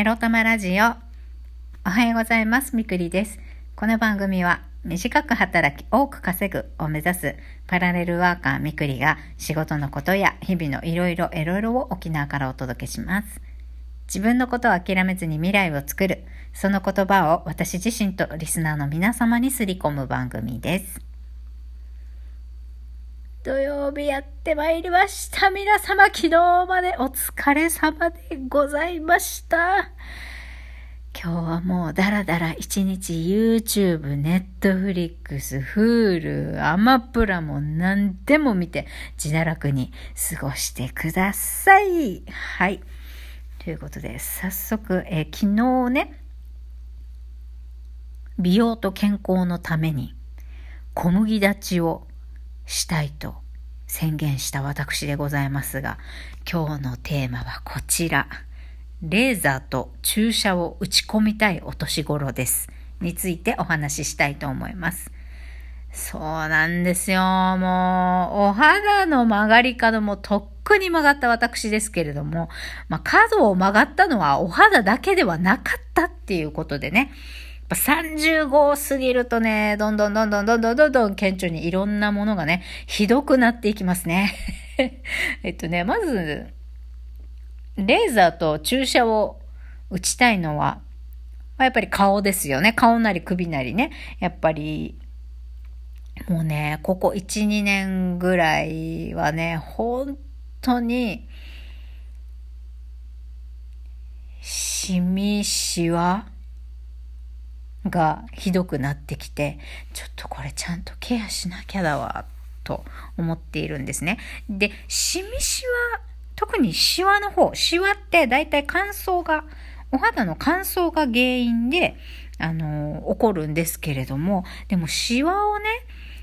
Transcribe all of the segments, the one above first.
エロ玉ラジオ。おはようございます。みくりです。この番組は短く働き多く稼ぐを目指すパラレルワーカーみくりが仕事のことや日々のいろいろいろいろを沖縄からお届けします。自分のことを諦めずに未来を作る。その言葉を私自身とリスナーの皆様にすり込む番組です。土曜日やってまいりました。皆様、昨日までお疲れ様でございました。今日はもうダラダラ一日 YouTube、Netflix、Hulu、アマプラも何でも見て自堕落に過ごしてください。はい。ということで、早速、え昨日ね、美容と健康のために小麦立ちをしたいと宣言した私でございますが、今日のテーマはこちら。レーザーと注射を打ち込みたいお年頃です。についてお話ししたいと思います。そうなんですよ。もう、お肌の曲がり角もとっくに曲がった私ですけれども、まあ、角を曲がったのはお肌だけではなかったっていうことでね。やっぱ35過ぎるとね、どんどんどんどんどんどんどんどん顕著にいろんなものがね、ひどくなっていきますね。えっとね、まず、レーザーと注射を打ちたいのは、あやっぱり顔ですよね。顔なり首なりね。やっぱり、もうね、ここ1、2年ぐらいはね、本当に、シミシワがひどくなってきて、ちょっとこれちゃんとケアしなきゃだわ、と思っているんですね。で、シミシワ、特にシワの方、シワってだいたい乾燥が、お肌の乾燥が原因で、あの、起こるんですけれども、でもシワをね、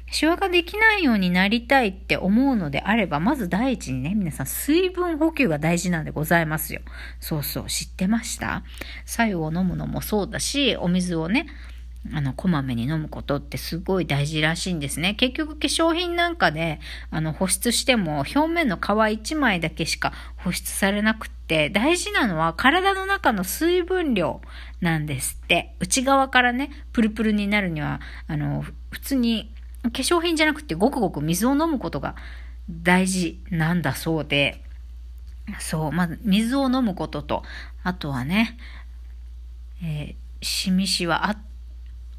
シワができないようになりたいって思うのであれば、まず第一にね、皆さん水分補給が大事なんでございますよ。そうそう、知ってました？白湯を飲むのもそうだし、お水をね、あの、こまめに飲むことってすごい大事らしいんですね。結局化粧品なんかで、あの、保湿しても表面の皮一枚だけしか保湿されなくって、大事なのは体の中の水分量なんですって。内側からね、プルプルになるには、あの、普通に化粧品じゃなくてごくごく水を飲むことが大事なんだそうで、そう、まず水を飲むことと、あとはね、えー、しみしはあ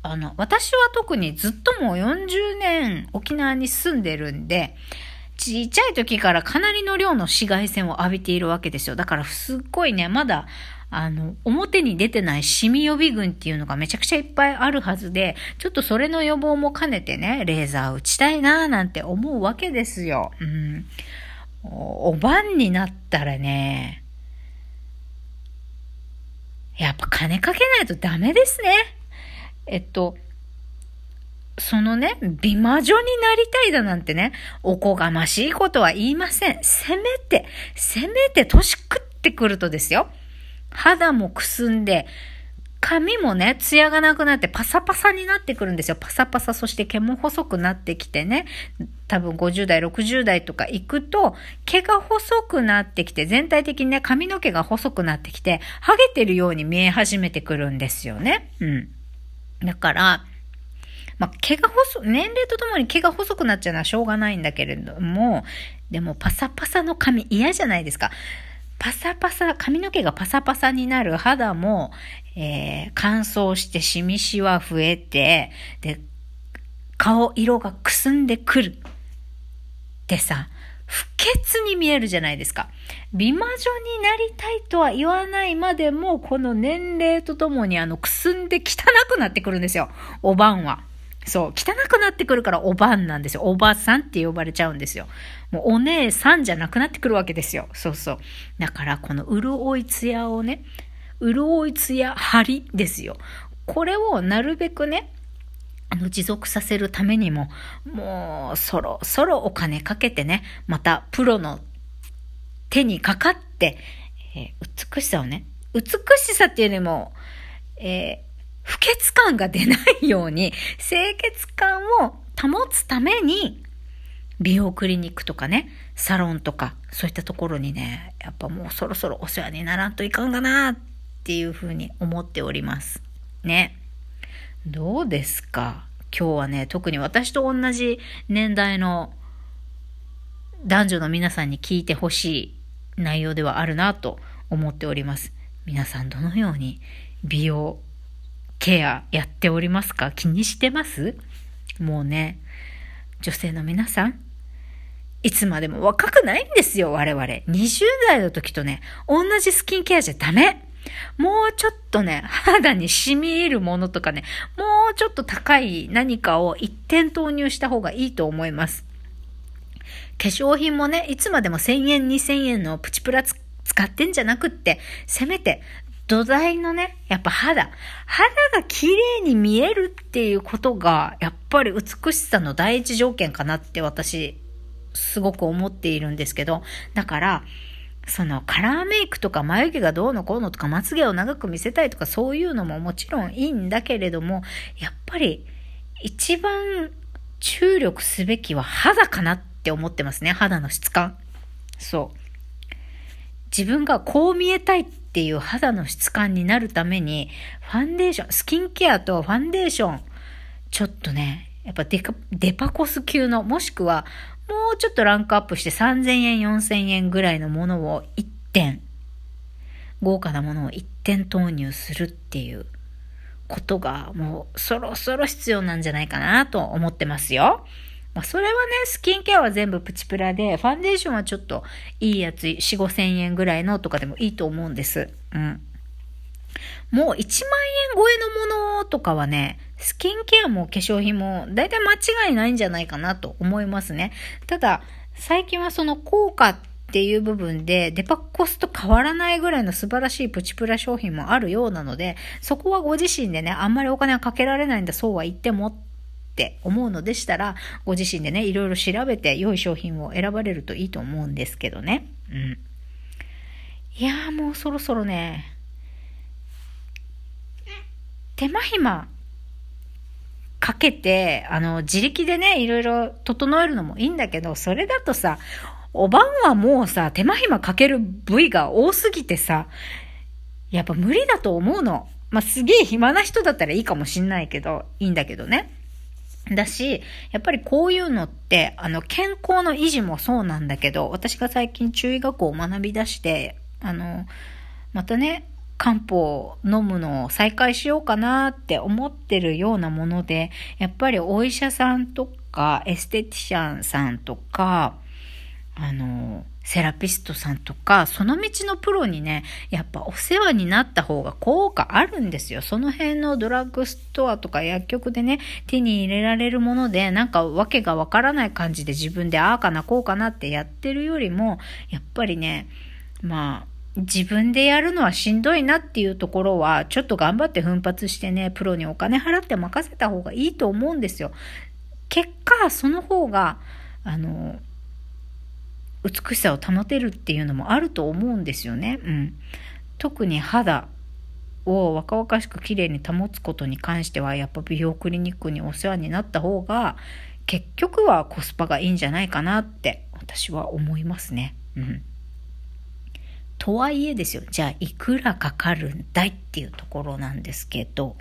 あの、私は特にずっともう40年沖縄に住んでるんで、ちっちゃい時からかなりの量の紫外線を浴びているわけですよ。だからすっごいね、まだ、あの、表に出てないシミ予備軍っていうのがめちゃくちゃいっぱいあるはずで、ちょっとそれの予防も兼ねてね、レーザー打ちたいなーなんて思うわけですよ。うん。おお晩になったらね、やっぱ金かけないとダメですね。えっと、そのね、美魔女になりたいだなんてね、おこがましいことは言いません。せめて、せめて年食ってくるとですよ。肌もくすんで、髪もね、ツヤがなくなってパサパサになってくるんですよ。パサパサ、そして毛も細くなってきてね、多分50代、60代とか行くと、毛が細くなってきて、全体的にね、髪の毛が細くなってきて、ハゲてるように見え始めてくるんですよね。うん。だから、まあ、毛が細、年齢とともに毛が細くなっちゃうのはしょうがないんだけれども、でもパサパサの髪嫌じゃないですか。パサパサ、髪の毛がパサパサになる肌も、えー、乾燥してシミシワ増えて、で、顔色がくすんでくる。ってさ、不潔に見えるじゃないですか。美魔女になりたいとは言わないまでも、この年齢とともにあの、くすんで汚くなってくるんですよ。おばんは。そう、汚くなってくるからおばんなんですよ。おばさんって呼ばれちゃうんですよ。もうお姉さんじゃなくなってくるわけですよ。そうそう。だからこの潤いツヤをね、潤いツヤ張りですよ。これをなるべくね、あの、持続させるためにも、もう、そろそろお金かけてね、また、プロの手にかかって、えー美しさをね、美しさっていうよりも、えー不潔感が出ないように、清潔感を保つために、美容クリニックとかね、サロンとか、そういったところにね、やっぱもうそろそろお世話にならんといかんかなってっていうふうに思っております。ね。どうですか？今日はね、特に私と同じ年代の男女の皆さんに聞いてほしい内容ではあるなと思っております。皆さんどのように美容ケアやっておりますか？気にしてます？もうね、女性の皆さん、いつまでも若くないんですよ、我々。20代の時とね、同じスキンケアじゃダメ。もうちょっとね、肌に染み入るものとかね、もうちょっと高い何かを一点投入した方がいいと思います。化粧品もね、いつまでも1000円、2000円のプチプラ使ってんじゃなくって、せめて土台のね、やっぱ肌。肌が綺麗に見えるっていうことが、やっぱり美しさの第一条件かなって私、すごく思っているんですけど、だから、そのカラーメイクとか眉毛がどうのこうのとかまつげを長く見せたいとかそういうのももちろんいいんだけれども、やっぱり一番注力すべきは肌かなって思ってますね。肌の質感。そう。自分がこう見えたいっっていう肌の質感になるために、ファンデーション、スキンケアとファンデーション、ちょっとね、やっぱデカデパコス級の、もしくはもうちょっとランクアップして3000円、4000円ぐらいのものを1点、豪華なものを1点投入するっていうことがもうそろそろ必要なんじゃないかなと思ってますよ。まあ、それはね、スキンケアは全部プチプラで、ファンデーションはちょっといいやつ、4、5千円ぐらいのとかでもいいと思うんです。うん。もう1万円超えのものとかはね、スキンケアも化粧品も大体間違いないんじゃないかなと思いますね。ただ、最近はその効果っていう部分でデパコスと変わらないぐらいの素晴らしいプチプラ商品もあるようなので、そこはご自身でね、あんまりお金はかけられないんだ、そうは言ってもっって思うのでしたら、ご自身でね、いろいろ調べて良い商品を選ばれるといいと思うんですけどね。うん。いやーもうそろそろね、手間暇かけて、あの、自力でね、いろいろ整えるのもいいんだけど、それだとさ、お晩はもうさ、手間暇かける部位が多すぎてさ、やっぱ無理だと思うの。まあ、すげえ暇な人だったらいいかもしんないけど、いいんだけどね。だし、やっぱりこういうのって、あの、健康の維持もそうなんだけど、私が最近中医学を学び出して、あの、またね、漢方を飲むのを再開しようかなって思ってるようなもので、やっぱりお医者さんとか、エステティシャンさんとか、あの、セラピストさんとか、その道のプロにね、やっぱお世話になった方が効果あるんですよ。その辺のドラッグストアとか薬局でね、手に入れられるもので、なんかわけがわからない感じで自分でああかなこうかなってやってるよりも、やっぱりね、まあ、自分でやるのはしんどいなっていうところは、ちょっと頑張って奮発してね、プロにお金払って任せた方がいいと思うんですよ。結果、その方が、あの、美しさを保てるっていうのもあると思うんですよね。うん。特に肌を若々しく綺麗に保つことに関しては、やっぱ美容クリニックにお世話になった方が、結局はコスパがいいんじゃないかなって私は思いますね。うん。とはいえですよ。じゃあ、いくらかかるんだいっていうところなんですけど、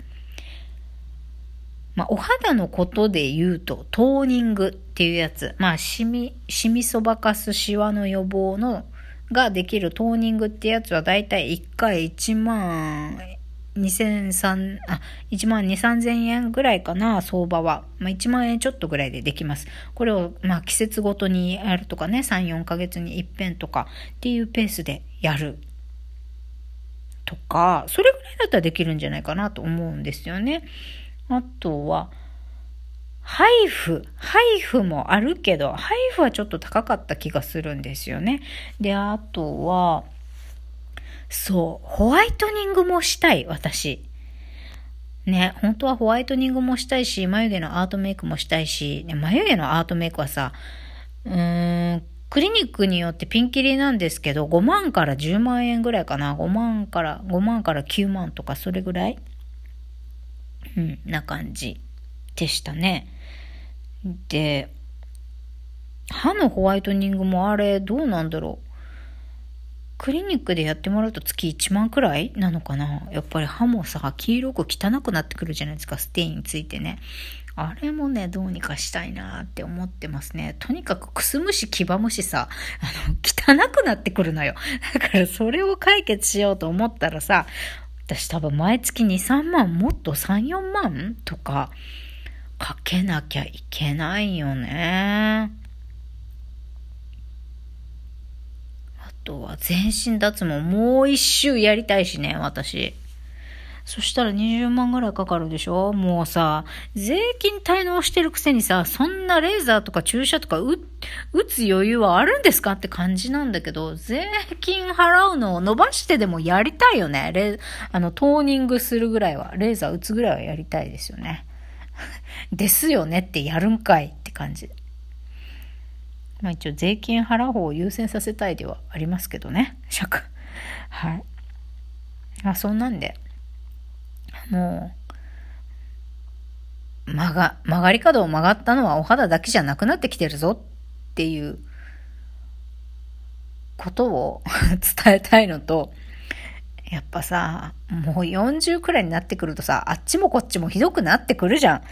まあ、お肌のことで言うと、トーニングっていうやつ、まあ、シミ、シミそばかすシワの予防の、ができるトーニングってやつはだいたい1回1万2003、あ、1万2、3 0円ぐらいかな、相場は。まあ、1万円ちょっとぐらいでできます。これを、まあ、季節ごとにやるとかね、3、4ヶ月に一遍とかっていうペースでやる。とか、それぐらいだったらできるんじゃないかなと思うんですよね。あとは、ハイフ。ハイフもあるけど、ハイフはちょっと高かった気がするんですよね。で、あとは、そう、ホワイトニングもしたい、私。ね、本当はホワイトニングもしたいし、眉毛のアートメイクもしたいし、ね、眉毛のアートメイクはさ、うーん、クリニックによってピンキリなんですけど、5万から10万円ぐらいかな。5万から、5万から9万とか、それぐらいうん、な感じでしたね。で、歯のホワイトニングもあれ、どうなんだろう。クリニックでやってもらうと月1万くらいなのかなやっぱり歯もさ、黄色く汚くなってくるじゃないですか、ステインついてね。あれもね、どうにかしたいなって思ってますね。とにかくくすむし黄ばむしさ、あの、汚くなってくるのよ。だからそれを解決しようと思ったらさ、私多分毎月2、3万、もっと3、4万とかかけなきゃいけないよね。あとは全身脱毛もう一周やりたいしね、私。そしたら20万ぐらいかかるでしょ？もうさ、税金滞納してるくせにさ、そんなレーザーとか注射とか打つ余裕はあるんですかって感じなんだけど、税金払うのを伸ばしてでもやりたいよね。レあの、トーニングするぐらいは、レーザー打つぐらいはやりたいですよね。ですよねってやるんかいって感じ。まあ一応税金払う方を優先させたいではありますけどね。尺。はい。あ、そんなんで。もう、曲が、曲がり角を曲がったのはお肌だけじゃなくなってきてるぞっていうことを 伝えたいのと、やっぱさ、もう40くらいになってくるとさ、あっちもこっちもひどくなってくるじゃん。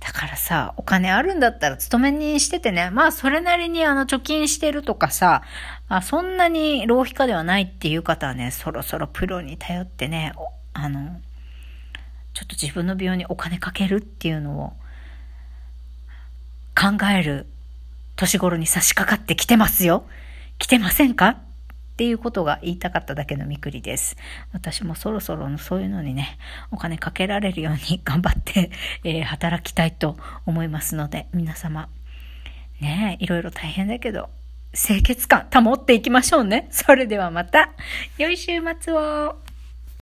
だからさ、お金あるんだったら勤めにしててね、まあそれなりにあの貯金してるとかさ、あそんなに浪費家ではないっていう方はね、そろそろプロに頼ってね、あの、ちょっと自分の病にお金かけるっていうのを考える年頃に差し掛かってきてますよ。来てませんか？っていうことが言いたかっただけのみくりです。私もそろそろそういうのにね、お金かけられるように頑張って、えー、働きたいと思いますので、皆様、ねえいろいろ大変だけど、清潔感保っていきましょうね。それではまた、良い週末を。